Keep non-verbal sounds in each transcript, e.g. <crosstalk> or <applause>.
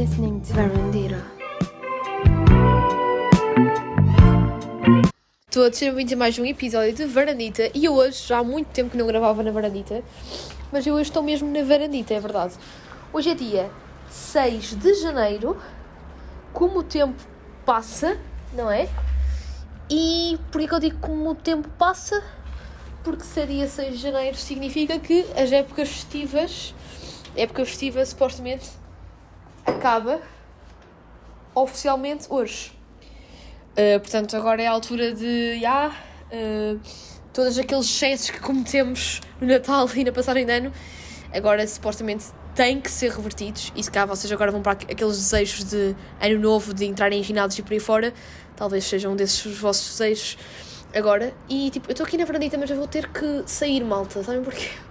listening to Verandira. Todos sejam bem-vindos a mais um episódio de Varandita e eu hoje, já há muito tempo que não gravava na Varandita, mas eu hoje estou mesmo na Varandita, é verdade. Hoje é dia 6 de janeiro, como o tempo passa, não é? E por que eu digo como o tempo passa? Porque ser dia 6 de janeiro significa que as épocas festivas, época festiva supostamente acaba oficialmente hoje. Uh, portanto, agora é a altura de. Já, uh, todos aqueles excessos que cometemos no Natal e na passagem de ano, agora supostamente têm que ser revertidos. E se cá vocês agora vão para aqueles desejos de ano novo, de entrarem em ginásios e por aí fora, talvez sejam desses os vossos desejos agora. E tipo, eu estou aqui na varandita, mas eu vou ter que sair, malta, sabem porquê? <laughs>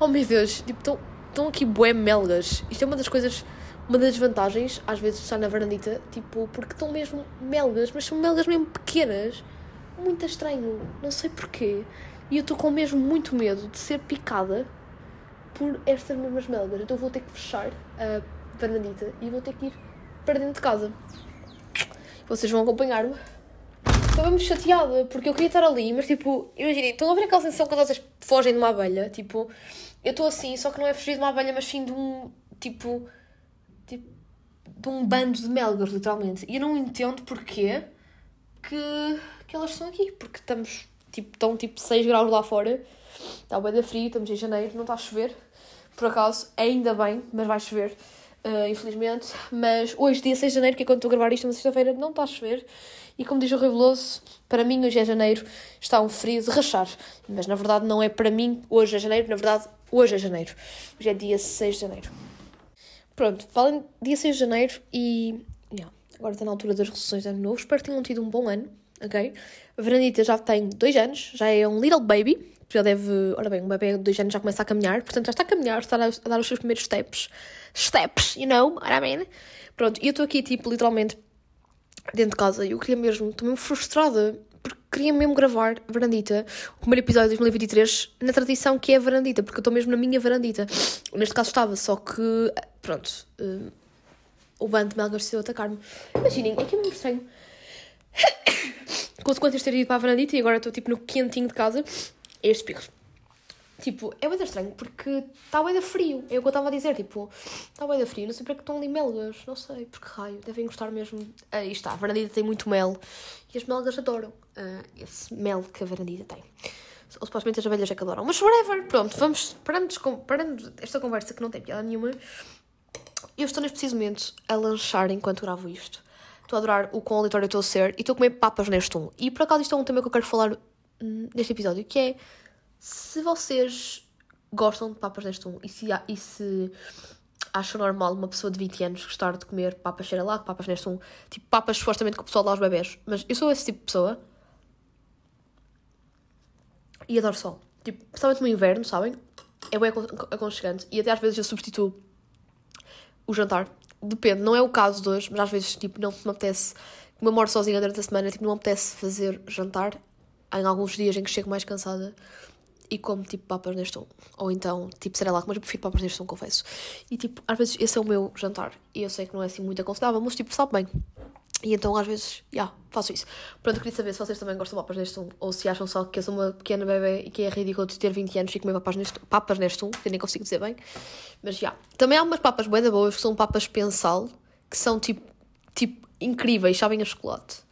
Oh meu Deus, tipo, estão aqui bué melgas. Isto é uma das coisas uma das vantagens, às vezes, estar na varandita, tipo, porque estão mesmo melgas, mas são melgas mesmo pequenas. Muito estranho, não sei porquê. E eu estou com mesmo muito medo de ser picada por estas mesmas melgas. Então vou ter que fechar a varandita e vou ter que ir para dentro de casa. Vocês vão acompanhar-me. Estou mesmo chateada, porque eu queria estar ali, mas tipo, imaginem, estão a ver aquela sensação quando vocês fogem de uma abelha? Tipo, eu estou assim, só que não é fugir de uma abelha, mas sim de um, tipo, tipo, de um bando de melgas, literalmente. E eu não entendo porquê que, que elas estão aqui, porque estamos, tipo, estão tipo 6 graus lá fora, está bem da frio, estamos em janeiro, não está a chover, por acaso, ainda bem, mas vai chover. Uh, infelizmente, mas hoje, dia 6 de janeiro, que é quando estou a gravar isto, na sexta-feira, não está a chover. E como diz o Rui Veloso, para mim hoje é janeiro, está um frio de rachar. Mas na verdade não é para mim hoje é janeiro, na verdade hoje é janeiro. Hoje é dia 6 de janeiro. Pronto, falem dia 6 de janeiro e. Yeah, agora está na altura das resoluções de ano novo. Espero que tenham tido um bom ano, ok? A Veranita já tem dois anos, já é um little baby. Já deve. Ora bem, um bebê de dois anos já começa a caminhar, portanto já está a caminhar, está a, dar os seus primeiros steps. Steps, you know, what I mean? Pronto, e eu estou aqui, tipo, literalmente dentro de casa e eu queria mesmo, estou mesmo frustrada queria mesmo gravar Varandita, o primeiro episódio de 2023, na tradição que é Varandita, porque eu estou mesmo na minha Varandita. Neste caso estava, só que, pronto, uh, o bando de Melgar decidiu atacar-me. Imaginem, é que é mesmo estranho. <coughs> Consequências ter ido para a Varandita e agora estou tipo no quentinho de casa, é este espirro. Tipo, é muito estranho porque está bem frio. É o que eu estava a dizer, tipo, está bem frio. Não sei para que estão ali melgas, não sei, porque raio. Devem gostar mesmo. Aí está, a varandita tem muito mel e as melgas adoram uh, esse mel que a varandita tem. Ou supostamente as abelhas é que adoram. Mas whatever, pronto, vamos. Parando, parando esta conversa que não tem piada nenhuma. Eu estou neste preciso momento a lanchar enquanto gravo isto. Estou a adorar o quão aleatório estou a ser e estou a comer papas neste um. E por acaso isto é um tema que eu quero falar hum, neste episódio, que é se vocês gostam de papas neste um e se, e se acham normal uma pessoa de 20 anos gostar de comer papas lá, papas neste um, tipo papas supostamente que o pessoal dá aos bebés, mas eu sou esse tipo de pessoa e adoro sol. Tipo, principalmente no inverno, sabem? É bem aconchegante e até às vezes eu substituo o jantar. Depende, não é o caso de hoje, mas às vezes tipo, não me apetece, como eu moro sozinha durante a semana, tipo, não me apetece fazer jantar em alguns dias em que chego mais cansada e como tipo papas neste um. Ou então, tipo, lá, mas eu prefiro papas neste um, confesso. E tipo, às vezes esse é o meu jantar. E eu sei que não é assim muito aconselhável, mas tipo, sabe bem. E então às vezes, já, yeah, faço isso. Pronto, queria saber se vocês também gostam de papas neste um, ou se acham só que eu sou uma pequena bebê e que é ridículo de ter 20 anos e comer papas neste, papas neste um, que eu nem consigo dizer bem. Mas já. Yeah. Também há umas papas bem boas que são papas pensal, que são tipo, tipo incríveis, sabem a chocolate.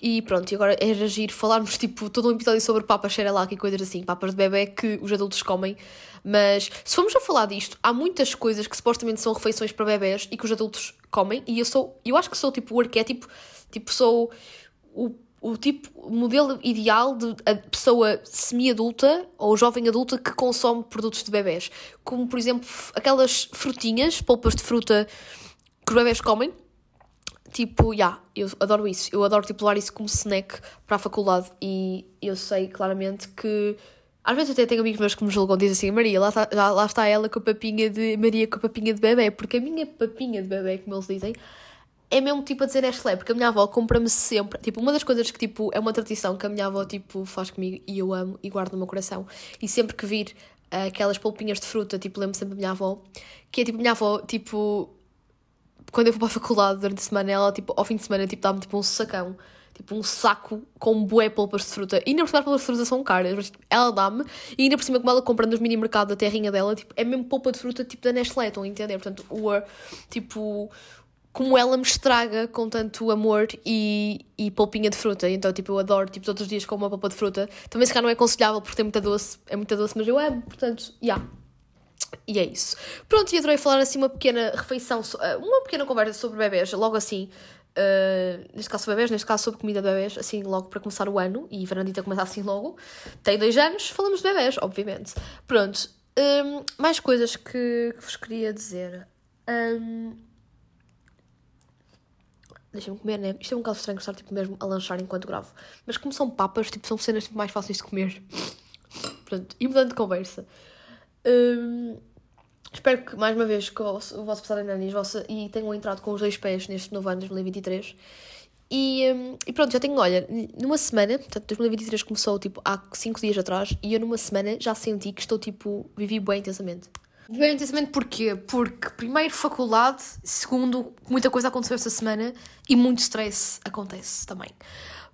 E pronto, e agora é agir, falarmos tipo todo um episódio sobre papas xerelac e coisas assim, papas de bebê que os adultos comem. Mas se formos a falar disto, há muitas coisas que supostamente são refeições para bebés e que os adultos comem. E eu sou, eu acho que sou tipo o arquétipo, tipo, sou o, o tipo, o modelo ideal de pessoa semi-adulta ou jovem adulta que consome produtos de bebés. Como por exemplo aquelas frutinhas, polpas de fruta que os bebés comem tipo, já, yeah, eu adoro isso. Eu adoro tipo, levar isso como snack para a faculdade e eu sei claramente que. Às vezes até tenho amigos meus que me julgam dizem assim: Maria, lá está, lá, lá está ela com a papinha de. Maria com a papinha de bebê. Porque a minha papinha de bebê, como eles dizem, é mesmo tipo a dizer Nestlé. Porque a minha avó compra-me sempre. Tipo, uma das coisas que tipo é uma tradição que a minha avó tipo faz comigo e eu amo e guardo no meu coração. E sempre que vir aquelas polpinhas de fruta, tipo, lembro sempre da minha avó, que é tipo, minha avó, tipo quando eu vou para a faculdade durante a semana, ela, tipo, ao fim de semana, tipo, dá-me, tipo, um sacão. Tipo, um saco com bué polpas de fruta. E ainda por cima as polpas de fruta são caras, mas tipo, ela dá-me. E ainda por cima, como ela compra nos mini mercado da terrinha dela, tipo, é mesmo polpa de fruta, tipo, da Nestlé, estão a entender? Portanto, o, tipo, como ela me estraga com tanto amor e, e polpinha de fruta. Então, tipo, eu adoro, tipo, todos os dias com uma polpa de fruta. Também se calhar não é aconselhável porque tem muita doce, é muita doce, mas eu amo, portanto, já. Yeah. E é isso. Pronto, e adorei falar assim uma pequena refeição, eh, uma pequena conversa sobre bebés, logo assim. Uh, neste caso bebés, neste caso sobre comida de bebés, assim logo para começar o ano, e Fernandita começa assim logo. Tem dois anos, falamos de bebés, obviamente. Pronto, um, ehm, mais coisas que, que, vos queria dizer. Um, Deixem-me comer, né? Isto é um bocado estranho estar tipo, mesmo a lanchar enquanto gravo. Mas como são papas, tipo, são cenas tipo, mais fáceis de comer. Pronto, e mudando de conversa. Um, espero que, mais uma vez, que o vosso, passado e, vossa, e tenham entrado com os dois pés neste novo ano de 2023. E, um, e pronto, já tenho, olha, numa semana, portanto, 2023 começou tipo há 5 dias atrás, e eu numa semana já senti que estou tipo, vivi bem intensamente. Bem intensamente porquê? Porque, primeiro, faculdade, segundo, muita coisa aconteceu esta semana e muito stress acontece também.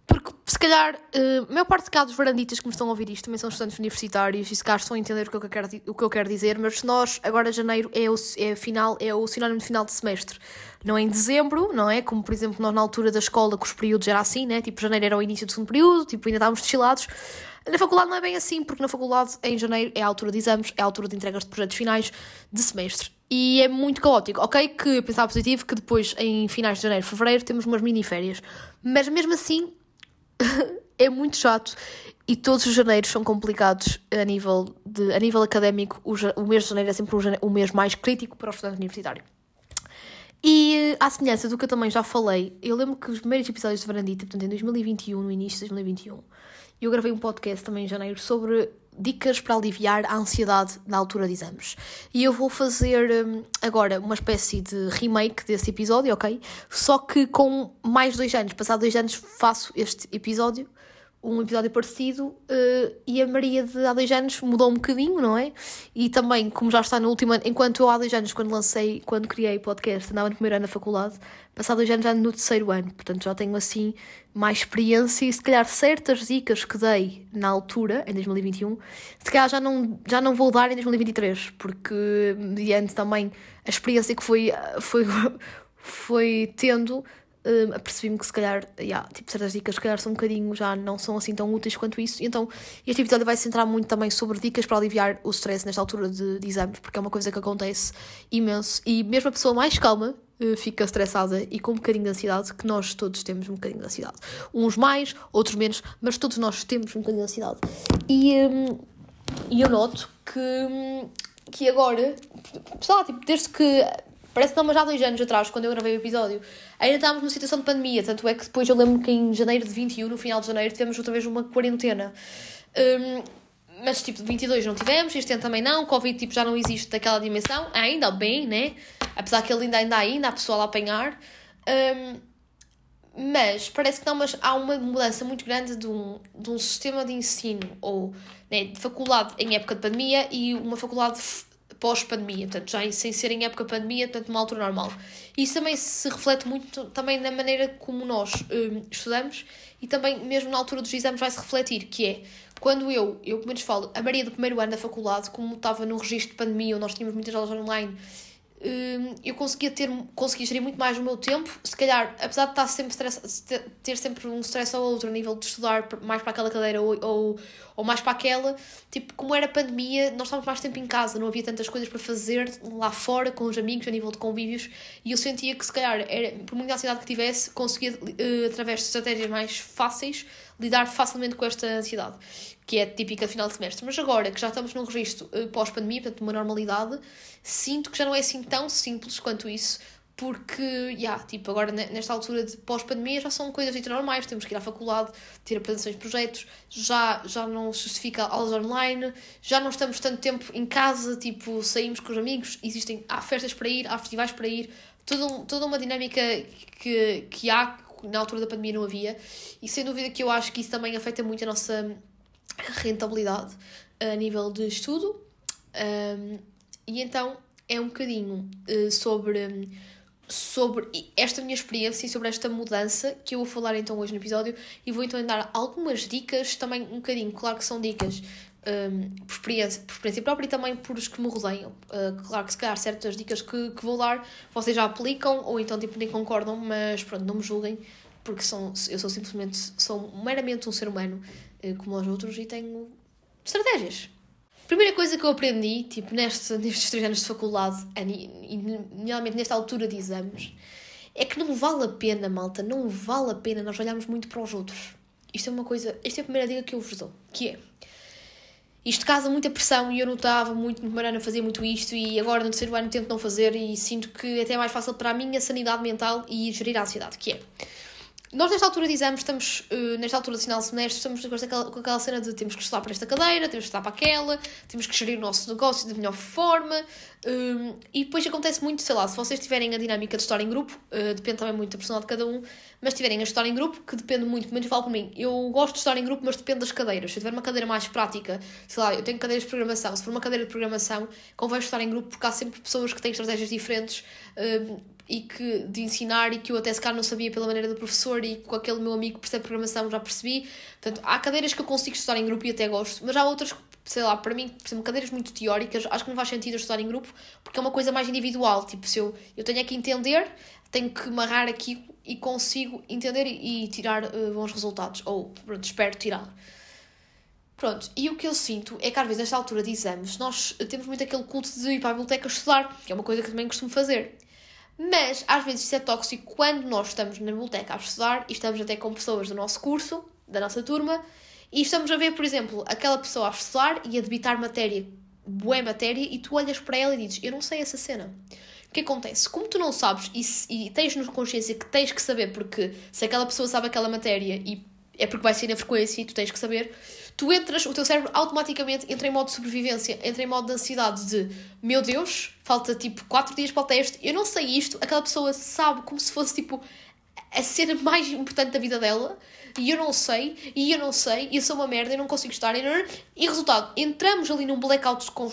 Porque, se calhar, uh, a maior parte de cá dos varanditas que me estão a ouvir isto também são estudantes universitários e se calhar estão a entender o que eu quero, o que eu quero dizer, mas nós, agora janeiro, é o, é, final, é o sinónimo de final de semestre. Não é em dezembro, não é? Como, por exemplo, nós na altura da escola, que os períodos era assim, né? Tipo, janeiro era o início do segundo período, tipo, ainda estávamos desfilados. Na faculdade não é bem assim, porque na faculdade, em janeiro, é a altura de exames, é a altura de entregas de projetos finais de semestre. E é muito caótico. Ok, que pensar positivo que depois, em finais de janeiro, fevereiro, temos umas mini férias. Mas mesmo assim, é muito chato. E todos os janeiros são complicados a nível, de, a nível académico. O, o mês de janeiro é sempre o mês mais crítico para o estudante universitário. E à semelhança do que eu também já falei, eu lembro que os primeiros episódios de Varandita, portanto em 2021, no início de 2021, eu gravei um podcast também em janeiro sobre dicas para aliviar a ansiedade na altura de exames. E eu vou fazer hum, agora uma espécie de remake desse episódio, ok? Só que com mais dois anos. Passado dois anos faço este episódio um episódio parecido uh, e a Maria de há dois anos mudou um bocadinho, não é? E também, como já está no último ano, enquanto eu há dois anos, quando lancei, quando criei podcast, andava no primeiro ano da faculdade, passado dois anos já no terceiro ano, portanto já tenho assim mais experiência e se calhar certas dicas que dei na altura, em 2021, se calhar já não, já não vou dar em 2023, porque mediante também a experiência que foi, foi, <laughs> foi tendo uh, apercebi-me que se calhar, yeah, tipo, certas dicas se calhar são um bocadinho, já não são assim tão úteis quanto isso. Então este episódio vai se centrar muito também sobre dicas para aliviar o stress nesta altura de, de exames, porque é uma coisa que acontece imenso. E mesmo a pessoa mais calma uh, fica estressada e com um bocadinho de ansiedade, que nós todos temos um bocadinho de ansiedade. Uns mais, outros menos, mas todos nós temos um bocadinho de ansiedade. E, um, eu noto que, que agora, sei tipo, desde que Parece que não, mas há dois anos atrás, quando eu gravei o episódio, ainda estávamos numa situação de pandemia. Tanto é que depois eu lembro que em janeiro de 21, no final de janeiro, tivemos outra vez uma quarentena. Um, mas tipo, de 22 não tivemos, este ano também não. Covid tipo, já não existe daquela dimensão, ainda bem, né? Apesar que ele ainda anda ainda, há pessoal a apanhar. Um, mas parece que não, mas há uma mudança muito grande de um, de um sistema de ensino ou né, de faculdade em época de pandemia e uma faculdade pós-pandemia, portanto, já sem ser em época pandemia, portanto, uma altura normal. Isso também se reflete muito também na maneira como nós um, estudamos e também mesmo na altura dos exames vai se refletir, que é quando eu, eu pelo menos falo, a Maria do primeiro ano da faculdade, como estava no registro de pandemia, onde nós tínhamos muitas aulas online Hum, eu conseguia ter conseguia gerir muito mais o meu tempo. Se calhar apesar de estar sempre stress, ter sempre um stress ou outro a nível de estudar mais para aquela cadeira ou, ou, ou mais para aquela tipo como era pandemia nós estávamos mais tempo em casa não havia tantas coisas para fazer lá fora com os amigos a nível de convívios e eu sentia que se calhar era, por muita ansiedade que tivesse conseguia uh, através de estratégias mais fáceis lidar facilmente com esta ansiedade que é típica final de semestre. Mas agora que já estamos num registro uh, pós-pandemia, portanto, uma normalidade, sinto que já não é assim tão simples quanto isso, porque, yeah, tipo, agora nesta altura de pós-pandemia já são coisas dito normais, temos que ir à faculdade, ter apresentações de projetos, já, já não justifica aulas online, já não estamos tanto tempo em casa, tipo, saímos com os amigos, existem, há festas para ir, há festivais para ir, toda, toda uma dinâmica que, que há, na altura da pandemia não havia, e sem dúvida que eu acho que isso também afeta muito a nossa rentabilidade a nível de estudo. Um, e então é um bocadinho uh, sobre sobre esta minha experiência e sobre esta mudança que eu vou falar então hoje no episódio e vou então dar algumas dicas, também um bocadinho, claro que são dicas um, por, experiência, por experiência própria e também por os que me rodeiam. Uh, claro que se calhar certas dicas que, que vou dar vocês já aplicam ou então tipo nem concordam, mas pronto, não me julguem porque são, eu sou simplesmente, sou meramente um ser humano uh, como os outros e tenho estratégias. Primeira coisa que eu aprendi, tipo, neste, nestes três anos de faculdade, e nomeadamente nesta altura de exames, é que não vale a pena, malta, não vale a pena nós olharmos muito para os outros. Isto é uma coisa, esta é a primeira dica que eu vos dou, que é, isto causa muita pressão e eu não estava muito no primeiro ano a fazer muito isto e agora no terceiro ano tento não fazer e sinto que é até é mais fácil para a minha sanidade mental e gerir a ansiedade, que é nós, nesta altura exames, estamos, uh, nesta altura de final de semestre, estamos com aquela, com aquela cena de temos que estudar para esta cadeira, temos que estudar para aquela, temos que gerir o nosso negócio da melhor forma. Um, e depois acontece muito, sei lá, se vocês tiverem a dinâmica de estar em grupo, uh, depende também muito da personalidade de cada um, mas tiverem a estar em grupo, que depende muito, pelo menos falo por mim, eu gosto de estar em grupo, mas depende das cadeiras. Se eu tiver uma cadeira mais prática, sei lá, eu tenho cadeiras de programação, se for uma cadeira de programação, convém estar em grupo porque há sempre pessoas que têm estratégias diferentes. Um, e que de ensinar e que eu até se calhar não sabia pela maneira do professor e com aquele meu amigo que percebe programação já percebi. Portanto, há cadeiras que eu consigo estudar em grupo e até gosto, mas há outras sei lá, para mim, por exemplo, cadeiras muito teóricas, acho que não faz sentido estudar em grupo porque é uma coisa mais individual. Tipo, se eu, eu tenho é que entender, tenho que marrar aqui e consigo entender e, e tirar uh, bons resultados. Ou, pronto, espero tirar. Pronto, e o que eu sinto é que às vezes, nesta altura de exames, nós temos muito aquele culto de ir para a biblioteca estudar, que é uma coisa que também costumo fazer. Mas às vezes isso é tóxico quando nós estamos na biblioteca a estudar e estamos até com pessoas do nosso curso, da nossa turma, e estamos a ver, por exemplo, aquela pessoa a estudar e a debitar matéria, boa matéria, e tu olhas para ela e dizes: Eu não sei essa cena. O que acontece? Como tu não sabes e, e tens na consciência que tens que saber, porque se aquela pessoa sabe aquela matéria e é porque vai ser na frequência e tu tens que saber, tu entras, o teu cérebro automaticamente entra em modo de sobrevivência, entra em modo de ansiedade de meu Deus, falta tipo 4 dias para o teste, eu não sei isto, aquela pessoa sabe como se fosse tipo a cena mais importante da vida dela e eu não sei, e eu não sei, e eu sou uma merda, eu não consigo estar, e, e resultado, entramos ali num blackout com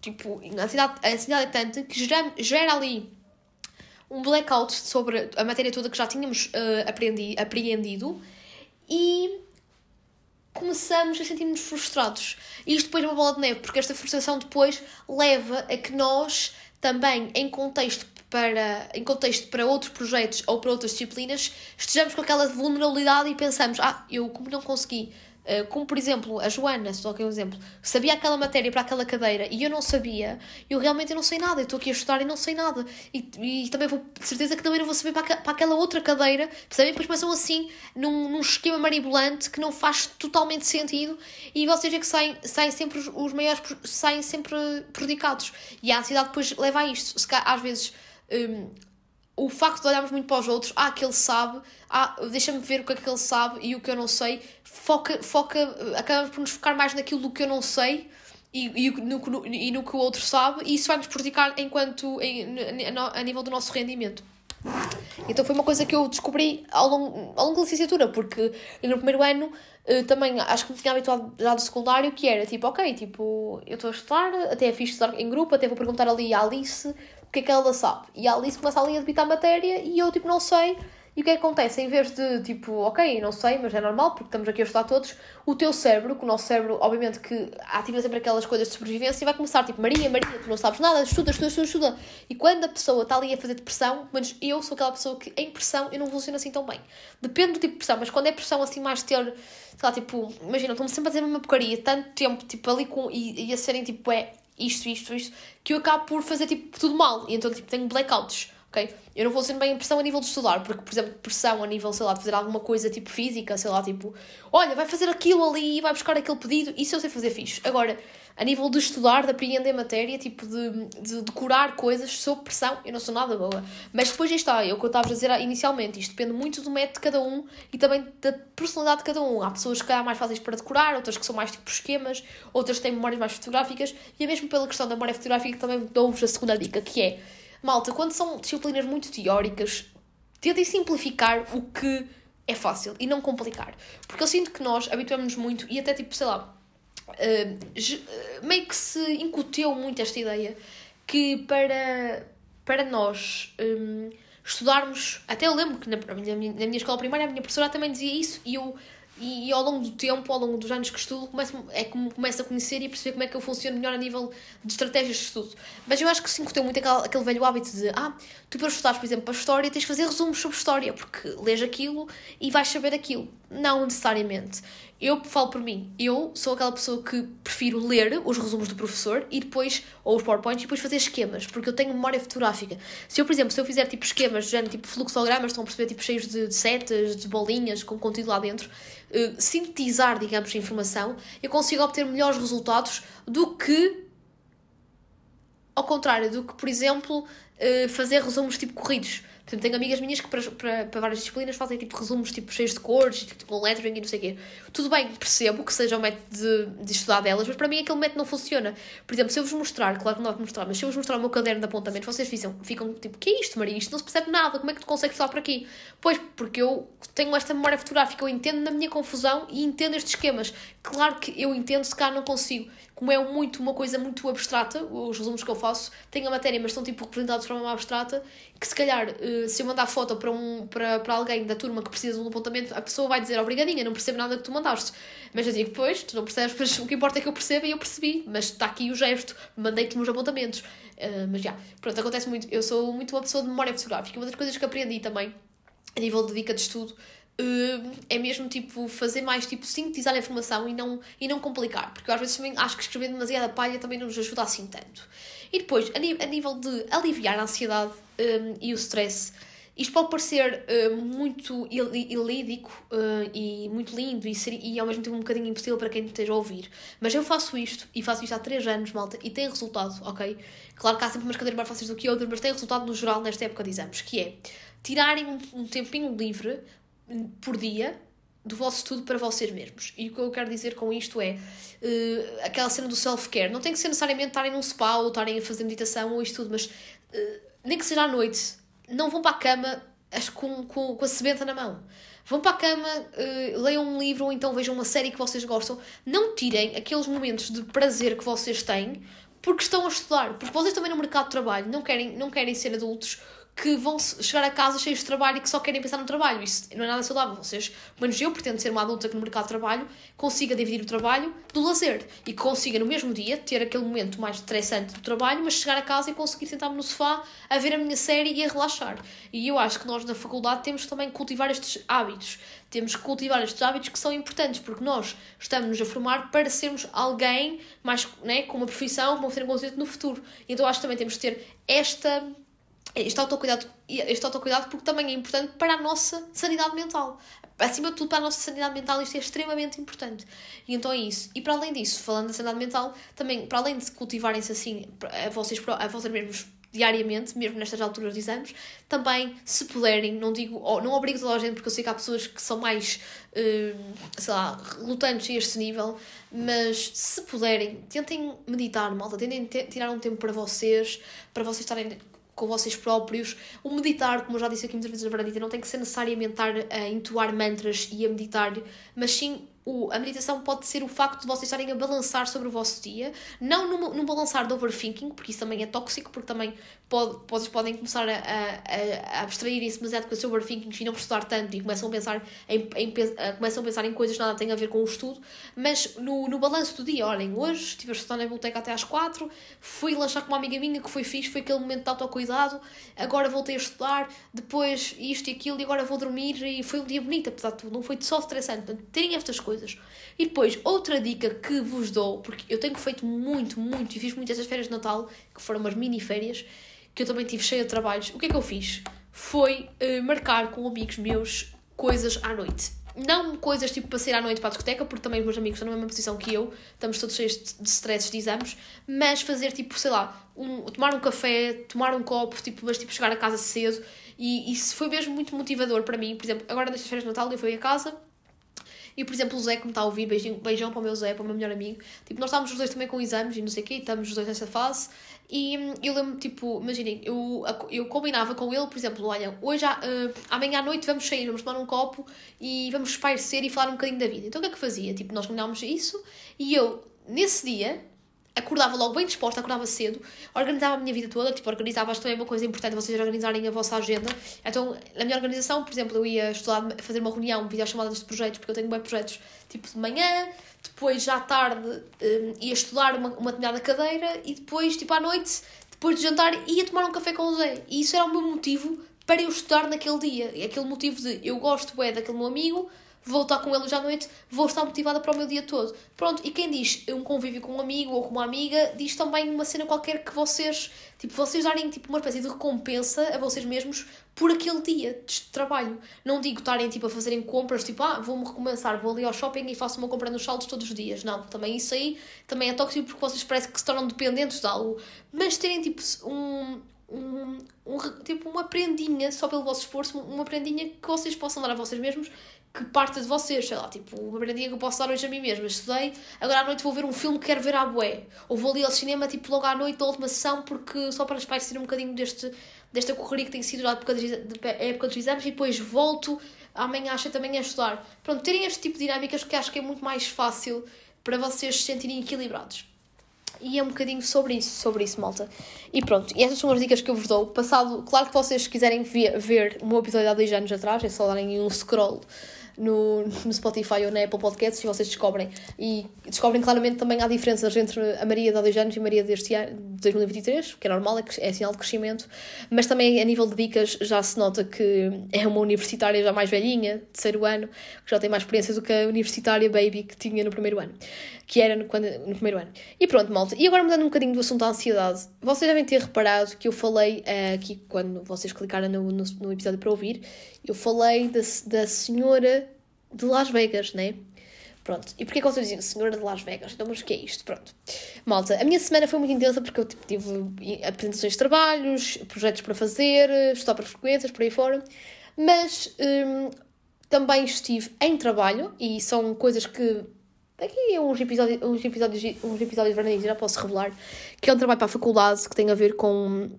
tipo, a ansiedade, a ansiedade é tanta que gera, gera ali um blackout sobre a matéria toda que já tínhamos uh, aprendi, apreendido e começamos a sentir-nos frustrados. E isto depois é uma bola de neve, porque esta frustração depois leva a que nós também, em contexto para, em contexto para outros projetos ou para outras disciplinas, estejamos com aquela vulnerabilidade e pensamos, ah, eu como não consegui como por exemplo a Joana, só que é um exemplo, sabia aquela matéria para aquela cadeira e eu não sabia, eu realmente não sei nada, eu estou aqui a estudar e não sei nada. E, e também vou, de certeza que também não vou saber para, para aquela outra cadeira, percebem? Depois começam assim num, num esquema maribulante que não faz totalmente sentido e vocês é que saem, saem sempre os, os maiores, saem sempre prejudicados. E a ansiedade depois leva a isto. Se, às vezes. Um, o facto de olharmos muito para os outros, ah, que ele sabe, ah, deixa-me ver o que é que ele sabe e o que eu não sei, foca, foca acaba por nos focar mais naquilo do que eu não sei e, e, no, no, e no que o outro sabe, e isso vai nos prejudicar enquanto em, a nível do nosso rendimento. Então foi uma coisa que eu descobri ao longo, ao longo da licenciatura, porque no primeiro ano eh, também acho que me tinha habituado já do secundário, que era tipo, ok, tipo, eu estou a estudar, até fixe estudar em grupo, até vou perguntar ali à Alice que é que ela sabe. E a Alice começa ali a debitar matéria e eu, tipo, não sei. E o que é que acontece? Em vez de, tipo, ok, não sei, mas é normal, porque estamos aqui a estudar todos, o teu cérebro, que o nosso cérebro, obviamente, que ativa sempre aquelas coisas de sobrevivência, vai começar, tipo, Maria, Maria, tu não sabes nada, estuda, estuda, estuda, estuda. E quando a pessoa está ali a fazer depressão, mas eu sou aquela pessoa que, em pressão, eu não funciono assim tão bem. Depende do tipo de pressão, mas quando é pressão, assim, mais ter, sei lá, tipo, imagina, estão sempre a dizer uma porcaria, tanto tempo, tipo, ali com, e, e a serem, tipo, é isto, isto, isto, que eu acabo por fazer tipo tudo mal. E então tipo, tenho blackouts, ok? Eu não vou ser bem em pressão a nível de estudar, porque, por exemplo, pressão a nível, sei lá, de fazer alguma coisa tipo física, sei lá, tipo, olha, vai fazer aquilo ali, vai buscar aquele pedido, isso eu sei fazer fixe. Agora, a nível de estudar, de apreender matéria, tipo de, de decorar coisas sob pressão, eu não sou nada boa. Mas depois já está, é o que eu estava a dizer inicialmente, isto depende muito do método de cada um e também da personalidade de cada um. Há pessoas que há mais fáceis para decorar, outras que são mais tipo esquemas, outras têm memórias mais fotográficas e é mesmo pela questão da memória fotográfica também dou-vos a segunda dica, que é, malta, quando são disciplinas muito teóricas, tentem simplificar o que é fácil e não complicar. Porque eu sinto que nós habituamos-nos muito e até tipo, sei lá, uh, meio que se incuteu muito esta ideia que para, para nós um, estudarmos. Até eu lembro que na, na, minha, na minha escola primária a minha professora também dizia isso e eu e, e, ao longo do tempo, ao longo dos anos que estudo, começo, é como começo a conhecer e a perceber como é que eu funciono melhor a nível de estratégias de estudo. Mas eu acho que que tenho muito aquele, aquele velho hábito de, ah, tu para estudares, por exemplo, para a história, tens de fazer resumos sobre história, porque lês aquilo e vais saber aquilo. Não necessariamente. Eu falo por mim, eu sou aquela pessoa que prefiro ler os resumos do professor e depois, ou os PowerPoints, e depois fazer esquemas, porque eu tenho memória fotográfica. Se eu, por exemplo, se eu fizer tipo esquemas, género, tipo fluxogramas, estão a perceber, tipo cheios de, de setas, de bolinhas, com conteúdo lá dentro, uh, sintetizar, digamos, a informação, eu consigo obter melhores resultados do que, ao contrário, do que, por exemplo, uh, fazer resumos tipo corridos Portanto, tenho amigas minhas que para, para, para várias disciplinas fazem tipo resumos tipo, cheios de cores, tipo, com lettering e não sei o quê. Tudo bem, percebo que seja o método de, de estudar delas, mas para mim aquele método não funciona. Por exemplo, se eu vos mostrar, claro que não vou mostrar, mas se eu vos mostrar o meu caderno de apontamentos, vocês ficam, ficam tipo, que é isto, Maria? Isto não se percebe nada, como é que tu consegues estudar por aqui? Pois, porque eu tenho esta memória fotográfica, eu entendo na minha confusão e entendo estes esquemas. Claro que eu entendo, se cá não consigo como é muito uma coisa muito abstrata, os resumos que eu faço, tenho a matéria, mas estão tipo representados de forma abstrata, que se calhar, eh, se eu mandar foto para, um, para, para alguém da turma que precisa de um apontamento, a pessoa vai dizer obrigadinha, não percebo nada que tu mandaste. Mas eu digo, pois, tu não percebes, mas o que importa é que eu perceba e eu percebi, mas está aqui o gesto, mandei-te uns apontamentos. Uh, mas já, pronto, acontece muito. Eu sou muito uma pessoa de memória fotográfica. Uma das coisas que aprendi também, a nível de dica de estudo, Uh, é mesmo tipo fazer mais tipo sintetizar a informação e não, e não complicar, porque eu às vezes também acho que escrever demasiada palha também não nos ajuda assim tanto. E depois, a, a nível de aliviar a ansiedade um, e o stress, isto pode parecer uh, muito ilídico uh, e muito lindo e, ser, e ao mesmo tempo um bocadinho impossível para quem esteja a ouvir. Mas eu faço isto e faço isto há 3 anos, malta, e tem resultado, ok? Claro que há sempre umas cadeiras mais fáceis do que outras, mas tem resultado no geral nesta época de exames, que é tirarem um, um tempinho livre por dia do vosso estudo para vocês mesmos. E o que eu quero dizer com isto é uh, aquela cena do self-care. Não tem que ser necessariamente estarem num spa ou estarem a fazer meditação ou isto tudo, mas uh, nem que seja à noite, não vão para a cama com, com, com a sebenta na mão. Vão para a cama, uh, leiam um livro ou então vejam uma série que vocês gostam. Não tirem aqueles momentos de prazer que vocês têm porque estão a estudar. Porque vocês também no mercado de trabalho não querem, não querem ser adultos que vão chegar a casa cheios de trabalho e que só querem pensar no trabalho. Isso não é nada saudável. Vocês, menos eu pretendo ser uma adulta que no mercado de trabalho consiga dividir o trabalho do lazer e que consiga no mesmo dia ter aquele momento mais estressante do trabalho, mas chegar a casa e conseguir sentar-me no sofá a ver a minha série e a relaxar. E eu acho que nós na faculdade temos também que cultivar estes hábitos. Temos que cultivar estes hábitos que são importantes porque nós estamos-nos a formar para sermos alguém mais, né, com uma profissão, com um conceito no futuro. Então acho que também temos que ter esta este autocuidado, este autocuidado porque também é importante para a nossa sanidade mental. Acima de tudo, para a nossa sanidade mental, isto é extremamente importante. E então é isso. E para além disso, falando da sanidade mental, também, para além de cultivarem-se assim a vocês, a vocês mesmos diariamente, mesmo nestas alturas de exames, também, se puderem, não digo, não obrigo toda a gente, porque eu sei que há pessoas que são mais, uh, sei lá, relutantes a este nível, mas se puderem, tentem meditar, malta, tentem tirar um tempo para vocês, para vocês estarem com vocês próprios. O meditar, como eu já disse aqui muitas vezes na verdade, não tem que ser necessariamente estar a entoar mantras e a meditar, mas sim o, a meditação pode ser o facto de vocês estarem a balançar sobre o vosso dia, não num, num balançar de overthinking, porque isso também é tóxico, porque também pode, vocês podem começar a, a, a abstraírem-se demasiado com esse overthinking e não estudar tanto e começam a pensar em, em, começam a pensar em coisas que nada têm a ver com o estudo, mas no, no balanço do dia, olhem, hoje estive a estudar na biblioteca até às quatro, fui lanchar com uma amiga minha que foi fixe, foi aquele momento de autocuidado, agora voltei a estudar, depois isto e aquilo, e agora vou dormir, e foi um dia bonito, apesar de tudo, não foi só estressante. Terem estas coisas coisas. E depois, outra dica que vos dou, porque eu tenho feito muito, muito, e fiz muito essas férias de Natal, que foram umas mini férias, que eu também tive cheia de trabalhos. O que é que eu fiz? Foi uh, marcar com amigos meus coisas à noite. Não coisas tipo para sair à noite para a discoteca, porque também os meus amigos estão na mesma posição que eu, estamos todos cheios de stress de exames, mas fazer tipo, sei lá, um, tomar um café, tomar um copo, tipo, mas tipo chegar a casa cedo. E isso foi mesmo muito motivador para mim. Por exemplo, agora nestas férias de Natal eu fui a casa, e, por exemplo, o Zé, me está a ouvir, beijinho, beijão para o meu Zé, para o meu melhor amigo. Tipo, nós estávamos os dois também com exames e não sei o quê, estamos os dois nessa fase. E hum, eu lembro, tipo, imaginem, eu, eu combinava com ele, por exemplo, olha, hoje, uh, amanhã à noite vamos sair, vamos tomar um copo e vamos espairecer e falar um bocadinho da vida. Então o que é que fazia? Tipo, nós combinávamos isso e eu, nesse dia, acordava logo bem disposta, acordava cedo, organizava a minha vida toda, tipo, organizava, acho também é uma coisa importante vocês organizarem a vossa agenda. Então, na minha organização, por exemplo, eu ia estudar, fazer uma reunião, videochamadas de projetos, porque eu tenho bem projetos, tipo, de manhã, depois já à tarde um, ia estudar uma, uma determinada cadeira e depois, tipo, à noite, depois de jantar, ia tomar um café com o Zé. E isso era o meu motivo para eu estudar naquele dia. Aquele motivo de eu gosto é daquele meu amigo, vou estar com ele hoje à noite, vou estar motivada para o meu dia todo. Pronto, e quem diz um convívio com um amigo ou com uma amiga, diz também uma cena qualquer que vocês, tipo, vocês darem tipo uma espécie de recompensa a vocês mesmos por aquele dia de trabalho. Não digo estarem tipo a fazerem compras, tipo, ah, vou-me recomeçar, vou ali ao shopping e faço uma compra nos saldos todos os dias. Não, também isso aí também é tóxico porque vocês parecem que se tornam dependentes de algo. Mas terem tipo um, um, um, tipo uma prendinha, só pelo vosso esforço, uma prendinha que vocês possam dar a vocês mesmos que parte de vocês, sei lá, tipo, uma prendinha que eu posso dar hoje a mim mesma. Estudei, agora à noite vou ver um filme que quero ver à bué. Ou vou ali ao cinema, tipo, logo à noite da última sessão, porque só para espairecer um bocadinho deste, desta correria que tem sido a época, dos exames e depois volto amanhã às também a estudar. Pronto, terem este tipo de dinâmicas que acho que é muito mais fácil para vocês se sentirem equilibrados. E é um bocadinho sobre isso, sobre isso, malta. E pronto, e estas são as dicas que eu vos dou. Passado, claro que vocês quiserem ver, ver um episódio há dois anos atrás, é só darem um scroll no, no Spotify ou na Apple Podcasts e vocês descobrem. E descobrem claramente também há diferenças entre a Maria de há dois anos e a Maria deste ano, de 2023, que é normal, é, é sinal de crescimento, mas também a nível de dicas já se nota que é uma universitária já mais velhinha, terceiro ano, que já tem mais experiência do que a universitária baby que tinha no primeiro ano, que era no, quando, no primeiro ano. E pronto, malta. E agora mudando um bocadinho do assunto da ansiedade, vocês devem ter reparado que eu falei uh, aqui, quando vocês clicaram no, no, no episódio para ouvir, eu falei da, da senhora de Las Vegas, né? Pronto. E porquê que eu estou dizendo senhora de Las Vegas? Então, mas o que é isto? Pronto. Malta, a minha semana foi muito intensa porque eu tipo, tive apresentações de trabalhos, projetos para fazer, estou para frequências, por aí fora. Mas hum, também estive em trabalho e são coisas que daqui a uns episódios, uns episódios, uns episódios verdadeiros já posso revelar que é um trabalho para a faculdade que tem a ver com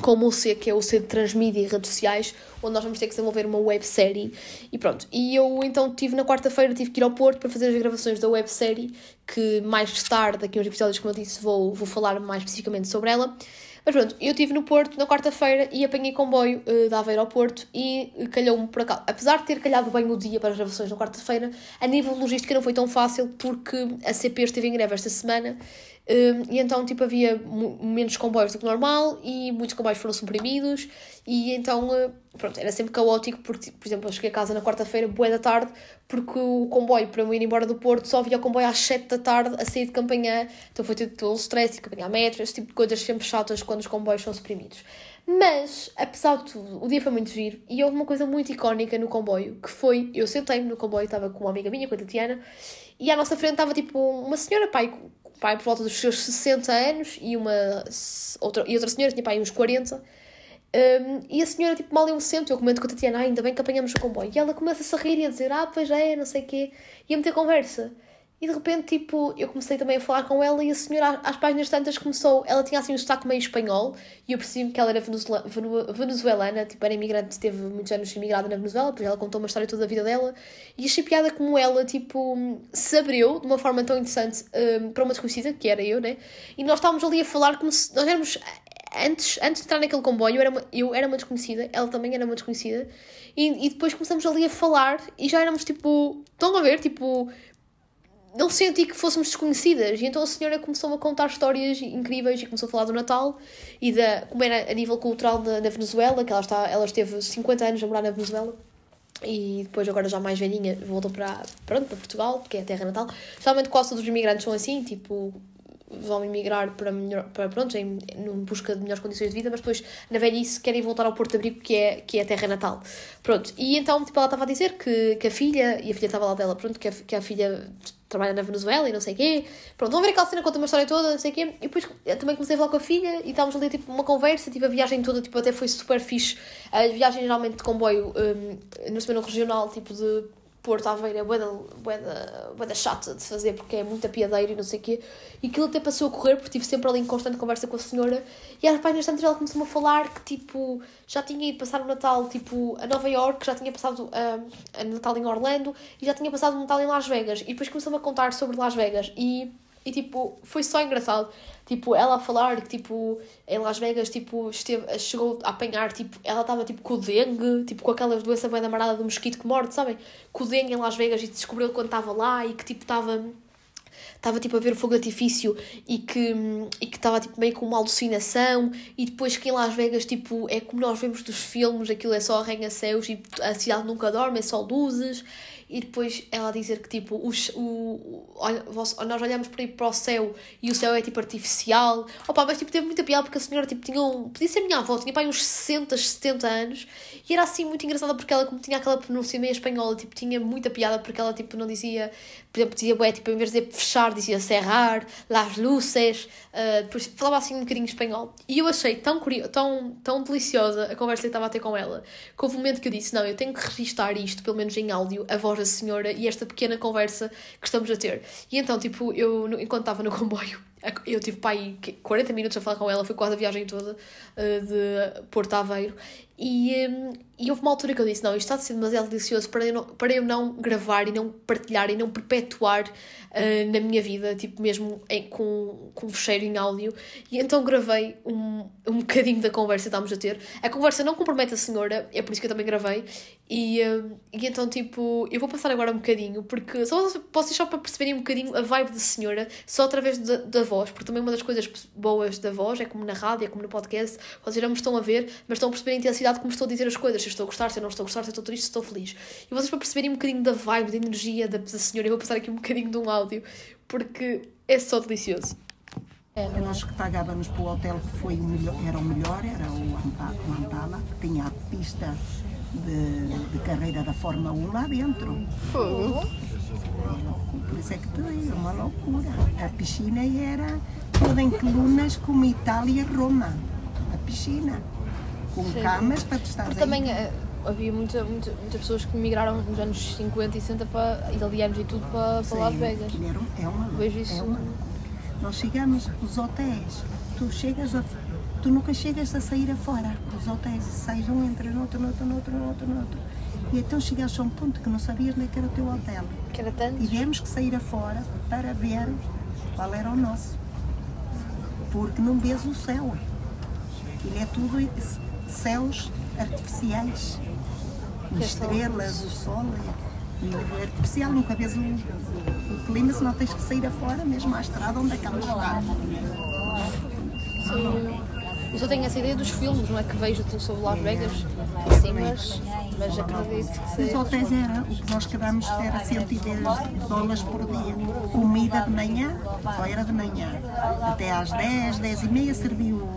como o C, que é o C de Transmídia e redes sociais, onde nós vamos ter que desenvolver uma websérie. E pronto, e eu então tive na quarta-feira, tive que ir ao Porto para fazer as gravações da websérie, que mais tarde, daqui uns episódios, como eu disse, vou, vou falar mais especificamente sobre ela. Mas pronto, eu estive no Porto na quarta-feira e apanhei comboio uh, de Aveiro ao Porto e calhou-me por acaso. Apesar de ter calhado bem o dia para as gravações na quarta-feira, a nível logística não foi tão fácil porque a CP esteve em greve esta semana e então, tipo, havia menos comboios do que normal e muitos comboios foram suprimidos e então, uh, pronto, era sempre caótico porque, por exemplo, eu cheguei a casa na quarta-feira, boa da tarde, porque o comboio para eu ir embora do Porto só havia o comboio às 7 da tarde a sair de Campanhã, então foi todo o stress, de apanhar metro, esse tipo de coisas sempre chatas quando os comboios são suprimidos. Mas, apesar de tudo, o dia foi muito giro e houve uma coisa muito icónica no comboio, que foi, eu sentei-me no comboio, estava com uma amiga minha, com a Tatiana, e à nossa frente estava tipo uma senhora, pai, pai por volta dos seus 60 anos e uma outra, e outra senhora tinha pai uns 40. Um, e a senhora, tipo, mal eu me sento, eu comento com a Tatiana, ah, ainda bem que apanhamos o comboio. E ela começa-se a rir e a dizer, ah, pois é, não sei o quê. E a meter conversa. E de repente, tipo, eu comecei também a falar com ela e a senhora, às páginas tantas, começou. Ela tinha assim um sotaque meio espanhol e eu percebi que ela era venezuelana, tipo, era imigrante, teve muitos anos imigrada na Venezuela, porque ela contou uma história toda a vida dela. E achei piada como ela, tipo, se abriu de uma forma tão interessante um, para uma desconhecida, que era eu, né? E nós estávamos ali a falar como se nós éramos. Antes, antes de entrar naquele comboio, eu era, uma, eu era uma desconhecida, ela também era uma desconhecida, e, e depois começamos ali a falar e já éramos tipo. Estão a ver? Tipo, não senti que fôssemos desconhecidas. E então a senhora começou-me a contar histórias incríveis e começou a falar do Natal e da como era a nível cultural da, da Venezuela, que ela, está, ela esteve 50 anos a morar na Venezuela e depois agora já mais velhinha voltou para, pronto, para Portugal, porque é a terra natal. Geralmente quase todos os imigrantes são assim, tipo, vão emigrar para, melhor, para pronto, em, em busca de melhores condições de vida, mas depois na velhice querem voltar ao Porto Abrigo, que é, que é a terra natal. Pronto, e então tipo, ela estava a dizer que, que a filha, e a filha estava lá dela, pronto, que a, que a filha trabalha na Venezuela e não sei o quê. Pronto, vão ver aquela cena, conta uma história toda, não sei o quê. E depois também comecei a falar com a filha e estávamos ali, tipo, uma conversa, tipo, a viagem toda, tipo, até foi super fixe. As viagens geralmente de comboio, um, no semana regional, tipo, de Porto Aveiro é boeda, chata de fazer porque é muita piadeira e não sei o quê. E aquilo até passou a correr porque estive sempre ali em constante conversa com a senhora. E às páginas tantas ela começou-me a falar que tipo já tinha ido passar o Natal tipo a Nova York, já tinha passado uh, a Natal em Orlando e já tinha passado o Natal em Las Vegas. E depois começou-me a contar sobre Las Vegas. E E tipo, foi só engraçado. Tipo, ela a falar que, tipo, em Las Vegas, tipo, esteve, chegou a apanhar, tipo, ela estava, tipo, com o dengue, tipo, com aquela doença bem da marada do mosquito que morde, sabem? Com o dengue em Las Vegas e descobriu quando estava lá e que, tipo, estava estava tipo a ver o fogo de artifício e que e que estava tipo meio com uma alucinação e depois que em Las Vegas tipo é como nós vemos dos filmes aquilo é só arranha-céus e a cidade nunca dorme é só luzes e depois ela dizer que tipo os, o, o, nós olhamos para para o céu e o céu é tipo artificial. Opa, mas tipo teve muita piada porque a senhora tipo tinha um, podia ser minha avó, tinha pai uns 60, 70 anos e era assim muito engraçada porque ela como tinha aquela pronúncia meio espanhola tipo tinha muita piada porque ela tipo não dizia por exemplo dizia bué, tipo em vez de dizer fechar dizia cerrar, las luces uh, depois falava assim um bocadinho espanhol. E eu achei tão curioso, tão, tão deliciosa a conversa que estava a ter com ela que houve um momento que eu disse, não, eu tenho que registar isto pelo menos em áudio, a voz senhora e esta pequena conversa que estamos a ter. E então, tipo, eu, enquanto estava no comboio, eu tive pai 40 minutos a falar com ela, foi quase a viagem toda uh, de Porto Aveiro. E, um, e houve uma altura que eu disse: Não, isto está a ser demasiado delicioso para eu não, para eu não gravar e não partilhar e não perpetuar uh, na minha vida, tipo, mesmo em, com, com fecheiro em áudio. E então gravei um, um bocadinho da conversa que estávamos a ter. A conversa não compromete a senhora, é por isso que eu também gravei. E, uh, e então, tipo, eu vou passar agora um bocadinho, porque só vocês só para perceberem um bocadinho a vibe da senhora, só através da, da voz, porque também uma das coisas boas da voz é como na rádio, é como no podcast, vocês não me estão a ver, mas estão a perceber a intensidade como estou a dizer as coisas, se estou a gostar, se eu não estou a gostar, se eu estou triste, se estou feliz. E vocês para perceberem um bocadinho da vibe, da energia da, da senhora, eu vou passar aqui um bocadinho de um áudio, porque é só delicioso. É, nós que pagávamos para o hotel que foi o melhor, era o melhor, era o Ampala, que tinha a pista de, de carreira da Fórmula 1 lá dentro. Fogo. É que uma loucura. A piscina era toda em colunas como Itália e Roma. A piscina. Com Sim. camas para tu estar Também uh, havia muita, muita, muitas pessoas que migraram nos anos 50 e 60 para italianos e tudo para, para Las Vegas. é uma, Vejo isso. É uma Nós chegamos, os hotéis, tu chegas a tu nunca chegas a sair afora. Os hotéis sais um, entra noutro, noutro, noutro, noutro, noutro. E então chegaste a um ponto que não sabias nem que era o teu hotel. Que era tanto? Tivemos que sair afora para ver qual era o nosso. Porque não vês o céu. Ele é tudo céus artificiais. Estrelas, o sol. É, artificial, nunca vês o, o clima se não tens que sair afora, mesmo à estrada onde é que ela está. Sim. Eu só tenho essa ideia dos filmes, não é que vejo sobre Las Vegas, sim, mas, mas acredito que seja. Os hotéis era, o que nós quedámos era 110 dólares por dia. Comida de manhã, só era de manhã. Até às 10, 10 e meia serviu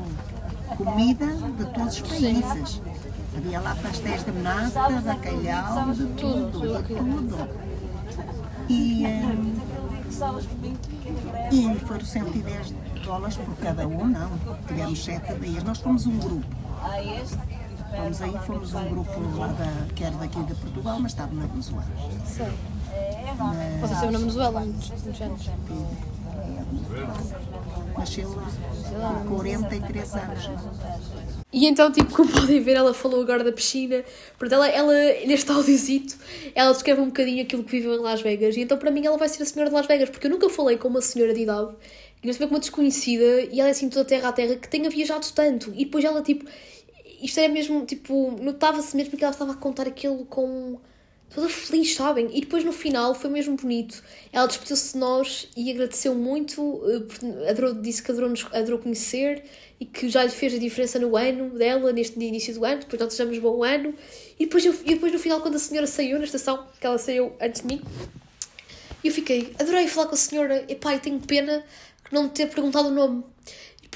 comida de todos os países. Havia lá pastéis de nata, bacalhau, de tudo, de tudo. E, e foram 110 dólares por cada um, não. Tivemos sete dias. Nós fomos um grupo. Fomos aí, fomos um grupo lá da, que era daqui de Portugal, mas estava na Venezuela. Sim. Mas... Você esteve na Venezuela muitos, muitos anos. Nasceu lá, com 43 anos. E então, tipo, como podem ver, ela falou agora da piscina. Portanto, ela, ela neste audiozito, ela descreve um bocadinho aquilo que viveu em Las Vegas. E então, para mim, ela vai ser a senhora de Las Vegas, porque eu nunca falei com uma senhora de idade e nós com uma desconhecida e ela é assim toda terra a terra que tenha viajado tanto. E depois ela, tipo, isto é mesmo, tipo, notava-se mesmo que ela estava a contar aquilo com. toda feliz, sabem? E depois no final foi mesmo bonito. Ela despediu-se de nós e agradeceu muito, eh, adorou, disse que adorou, adorou conhecer e que já lhe fez a diferença no ano dela, neste início do ano, depois nós desejamos bom ano. E depois, eu, e depois no final, quando a senhora saiu na estação, que ela saiu antes de mim, eu fiquei, adorei falar com a senhora, e tenho pena não ter perguntado o nome.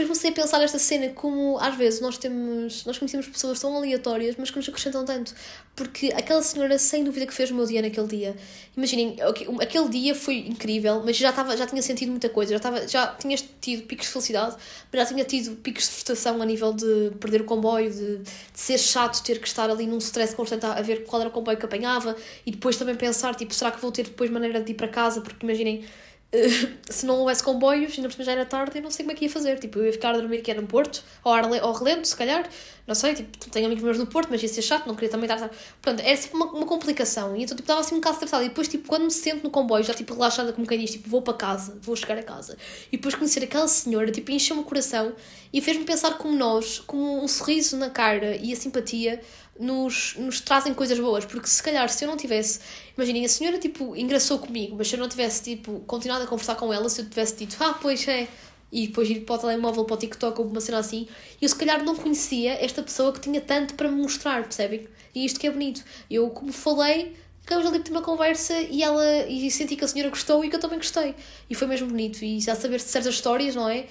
Depois comecei a pensar nesta cena como às vezes nós temos, nós conhecemos pessoas tão aleatórias, mas que nos acrescentam tanto. Porque aquela senhora, sem dúvida, que fez o meu dia naquele dia. Imaginem, aquele dia foi incrível, mas já, estava, já tinha sentido muita coisa, já, estava, já tinha tido picos de felicidade, mas já tinha tido picos de frustração a nível de perder o comboio, de, de ser chato ter que estar ali num stress constante a ver qual era o comboio que apanhava e depois também pensar, tipo, será que vou ter depois maneira de ir para casa? Porque imaginem <laughs> se não houvesse comboios, ainda por cima já era tarde, eu não sei como é que ia fazer. Tipo, eu ia ficar a dormir que era no Porto, ou, Arle ou Relento, se calhar, não sei, tipo, tenho amigos meus no Porto, mas ia ser chato, não queria também estar. Pronto, era tipo uma, uma complicação. E então, tipo, estava assim um bocado estressada. E depois, tipo, quando me sento no comboio, já tipo relaxada, como quem diz, tipo, vou para casa, vou chegar a casa. E depois conhecer aquela senhora, tipo, encheu-me o coração e fez-me pensar como nós, com um sorriso na cara e a simpatia, nos, nos trazem coisas boas. Porque se calhar, se eu não tivesse. Imaginem, a senhora, tipo, engraçou comigo, mas se eu não tivesse, tipo, continuado a conversar com ela, se eu tivesse dito, ah, pois é e depois ir para o telemóvel, para o TikTok ou uma cena assim, eu se calhar não conhecia esta pessoa que tinha tanto para me mostrar, percebem? E isto que é bonito. Eu, como falei, ficamos ali ter uma conversa e ela e senti que a senhora gostou e que eu também gostei. E foi mesmo bonito. E já saber certas histórias, não é?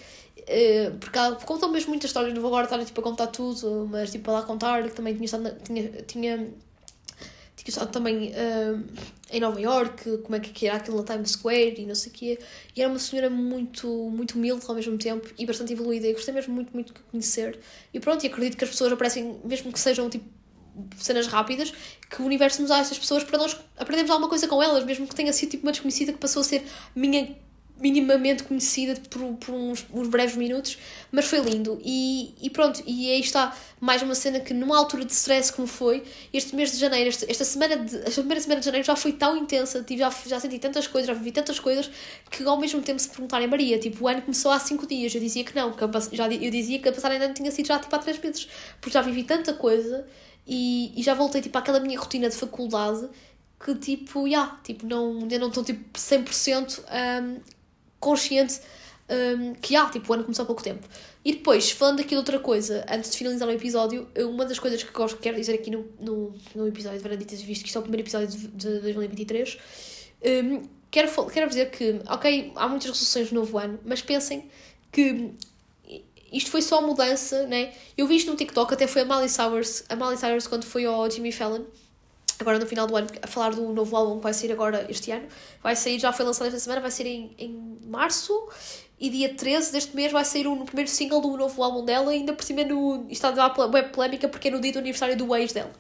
Uh, porque ela contam mesmo muitas histórias, não vou agora estar tipo, a contar tudo, mas tipo, para lá contar que também tinha, estado, tinha, tinha tinha estado também uh, em Nova York, como é que era aquilo na Times Square e não sei o quê. E era uma senhora muito, muito humilde ao mesmo tempo e bastante evoluída. E gostei mesmo muito, muito de conhecer. E pronto, e acredito que as pessoas aparecem, mesmo que sejam tipo cenas rápidas, que o universo nos dá essas pessoas para nós aprendermos alguma coisa com elas, mesmo que tenha sido tipo uma desconhecida que passou a ser minha minimamente conhecida por, por uns, uns, breves minutos, mas foi lindo. E, e pronto, e aí está mais uma cena que numa altura de stress como foi, este mês de janeiro, esta, esta semana de, esta primeira semana de janeiro já foi tão intensa, tive, já, já senti tantas coisas, já vivi tantas coisas, que ao mesmo tempo se perguntarem, Maria, tipo, o ano começou há 5 dias, eu dizia que não, que já, eu dizia que a passar ainda tinha sido já tipo há 3 meses, porque já vivi tanta coisa e, e já voltei tipo àquela minha rotina de faculdade que tipo, já, yeah, tipo, não, ainda não estou tipo 100% um, consciente um, que há, tipo, o ano começou há pouco tempo. E depois, falando aqui de outra coisa, antes de finalizar o episódio, uma das coisas que gosto, quero dizer aqui no, no, no episódio de Varanditas, visto que isto é o primeiro episódio de, de 2023, um, quero, quero dizer que, ok, há muitas resoluções no novo ano, mas pensem que isto foi só mudança, né? Eu vi isto no TikTok, até foi a Miley Cyrus, a Miley Cyrus quando foi ao Jimmy Fallon, agora no final do ano, a falar do novo álbum que vai sair agora este ano. Vai sair, já foi lançado esta semana, vai sair em, em março. E dia 13 deste mês vai sair o um, primeiro single do novo álbum dela, ainda por cima no. Está a dar web polémica porque é no dia do aniversário do ex dela.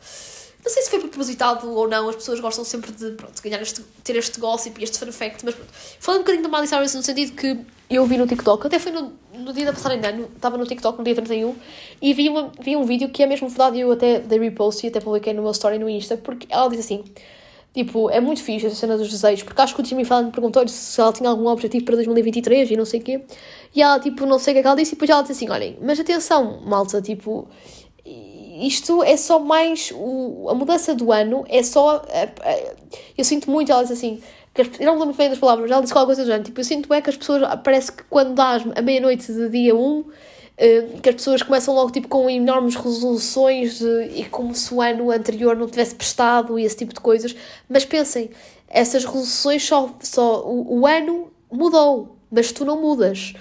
Não sei se foi propositado ou não, as pessoas gostam sempre de pronto, ganhar este, ter este gossip e este fun fact, mas pronto. Falando um bocadinho da Miley Cyrus no sentido que eu vi no TikTok, até foi no, no dia da passagem de ano, estava no TikTok no dia 31 e vi, uma, vi um vídeo que é mesmo verdade e eu até dei repost e até publiquei no meu story no Insta, porque ela diz assim. Tipo, é muito fixe essa cena dos desejos, porque acho que o Jimmy Fallon perguntou-lhe se ela tinha algum objetivo para 2023 e não sei o quê. E ela, tipo, não sei o que é que ela disse, e depois ela disse assim: olhem, mas atenção, malta, tipo, isto é só mais. O, a mudança do ano é só. É, é, eu sinto muito, ela diz assim. Que as, eu não lembro bem das palavras, mas ela disse qualquer coisa do género. Tipo, eu sinto é que as pessoas. Parece que quando dá a meia-noite de dia 1, eh, que as pessoas começam logo tipo, com enormes resoluções de, e como se o ano anterior não tivesse prestado e esse tipo de coisas. Mas pensem, essas resoluções só. só o, o ano mudou, mas tu não mudas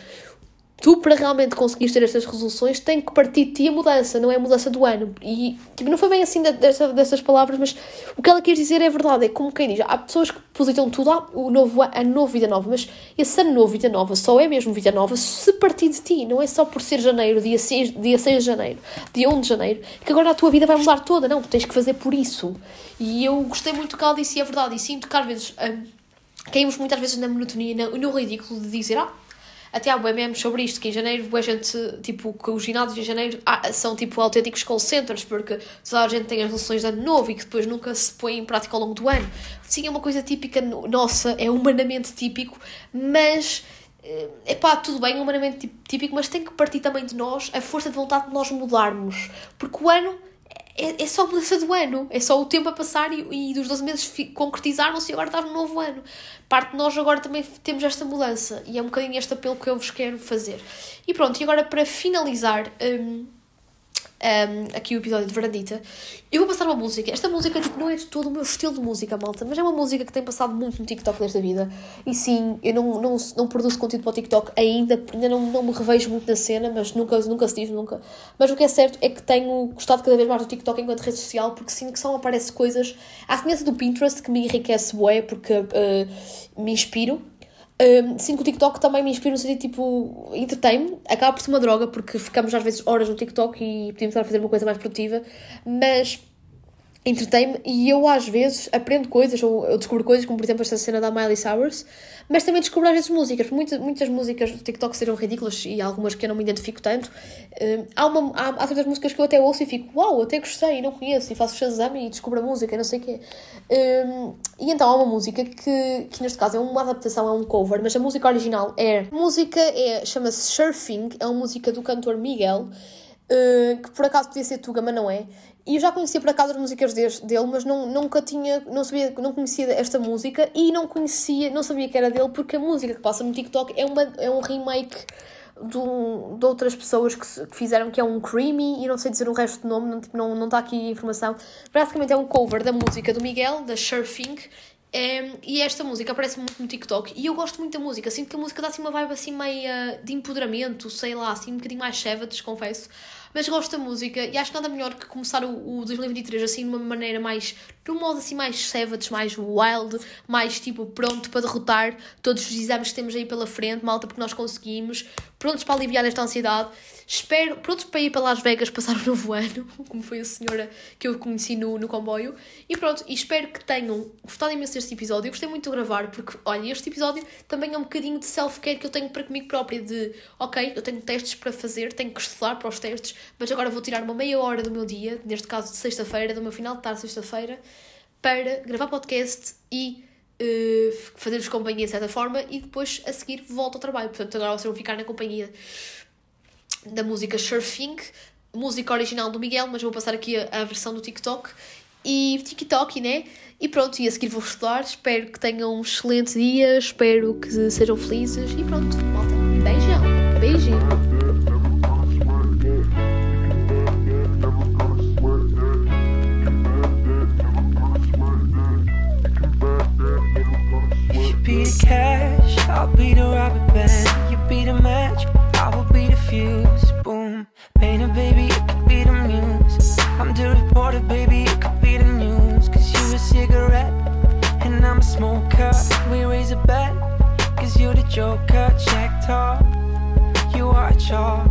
tu, para realmente conseguires ter estas resoluções, tem que partir de ti a mudança, não é a mudança do ano. E tipo, não foi bem assim dessa, dessas palavras, mas o que ela quer dizer é verdade. É como quem diz: há pessoas que positam tudo, ah, o novo, a novo vida nova, mas esse ano novo, vida nova, só é mesmo vida nova se partir de ti, não é só por ser janeiro, dia 6, dia 6 de janeiro, dia 1 de janeiro, que agora a tua vida vai mudar toda. Não, tu tens que fazer por isso. E eu gostei muito que ela disse, e é verdade, e sinto que às vezes. Hum, caímos muitas vezes na monotonia e no ridículo de dizer, ah, até há memes sobre isto, que em janeiro a gente, tipo, que os ginásios em janeiro ah, são tipo autênticos call centers, porque toda a gente tem as relações de ano novo e que depois nunca se põe em prática ao longo do ano. Sim, é uma coisa típica nossa, é humanamente típico, mas é pá, tudo bem, é humanamente típico, mas tem que partir também de nós a força de vontade de nós mudarmos, porque o ano é, é só mudança do ano, é só o tempo a passar e, e dos 12 meses concretizaram-se e agora está no novo ano. Parte de nós agora também temos esta mudança e é um bocadinho este apelo que eu vos quero fazer. E pronto, e agora para finalizar. Hum, um, aqui o episódio de Verandita. Eu vou passar uma música. Esta música tipo, não é de todo o meu estilo de música, malta, mas é uma música que tem passado muito no TikTok desta vida. E sim, eu não, não, não produzo conteúdo para o TikTok ainda, ainda não, não me revejo muito na cena, mas nunca, nunca se diz, nunca. Mas o que é certo é que tenho gostado cada vez mais do TikTok enquanto rede social, porque sinto que só me aparece coisas. À semelhança do Pinterest, que me enriquece bué, porque uh, me inspiro um, sim, que o TikTok também me inspira no sentido tipo, entretém-me, acaba por ser uma droga porque ficamos às vezes horas no TikTok e podíamos estar a fazer uma coisa mais produtiva, mas entretém-me e eu às vezes aprendo coisas ou eu descubro coisas, como por exemplo esta cena da Miley Cyrus, mas também descubro às vezes músicas, muitas, muitas músicas do TikTok serão ridículas e algumas que eu não me identifico tanto. Uh, há, uma, há, há certas músicas que eu até ouço e fico, uau, até gostei e não conheço, e faço Shazam e descubro a música e não sei o quê. Um, e então há uma música que, que neste caso é uma adaptação, é um cover, mas a música original é. A música é, chama-se Surfing, é uma música do cantor Miguel. Uh, que por acaso podia ser Tuga, mas não é. E eu já conhecia por acaso as músicas dele, mas não, nunca tinha, não sabia, não conhecia esta música e não conhecia, não sabia que era dele porque a música que passa no TikTok é, uma, é um remake de, um, de outras pessoas que, que, fizeram, que é um Creamy, e não sei dizer o resto do nome, não, tipo, não, não está aqui a informação. Basicamente é um cover da música do Miguel, da Surfing, é, e esta música aparece muito no TikTok e eu gosto muito da música. Sinto que a música dá assim uma vibe assim meio de empoderamento, sei lá, assim um bocadinho mais savage, confesso. Mas gosto da música e acho que nada melhor que começar o, o 2023 assim de uma maneira mais. de um modo assim mais savage, mais wild, mais tipo pronto para derrotar todos os exames que temos aí pela frente, malta, porque nós conseguimos, prontos para aliviar esta ansiedade. Espero, prontos para ir para Las Vegas passar o novo ano, <laughs> como foi a senhora que eu conheci no, no comboio. E pronto, e espero que tenham gostado imenso deste episódio. Eu gostei muito de gravar, porque, olha, este episódio também é um bocadinho de self-care que eu tenho para comigo própria, de, ok, eu tenho testes para fazer, tenho que estudar para os testes, mas agora vou tirar uma meia hora do meu dia, neste caso de sexta-feira, do meu final de tarde sexta-feira, para gravar podcast e uh, fazer-vos companhia de certa forma e depois a seguir volto ao trabalho. Portanto, agora vocês vão ficar na companhia da música Surfing, música original do Miguel, mas vou passar aqui a, a versão do TikTok. E TikTok, né? E pronto, e a seguir vou estudar. Espero que tenham um excelente dia, espero que sejam felizes e pronto, malta. Beijão, joker, check talk. You are a chalk,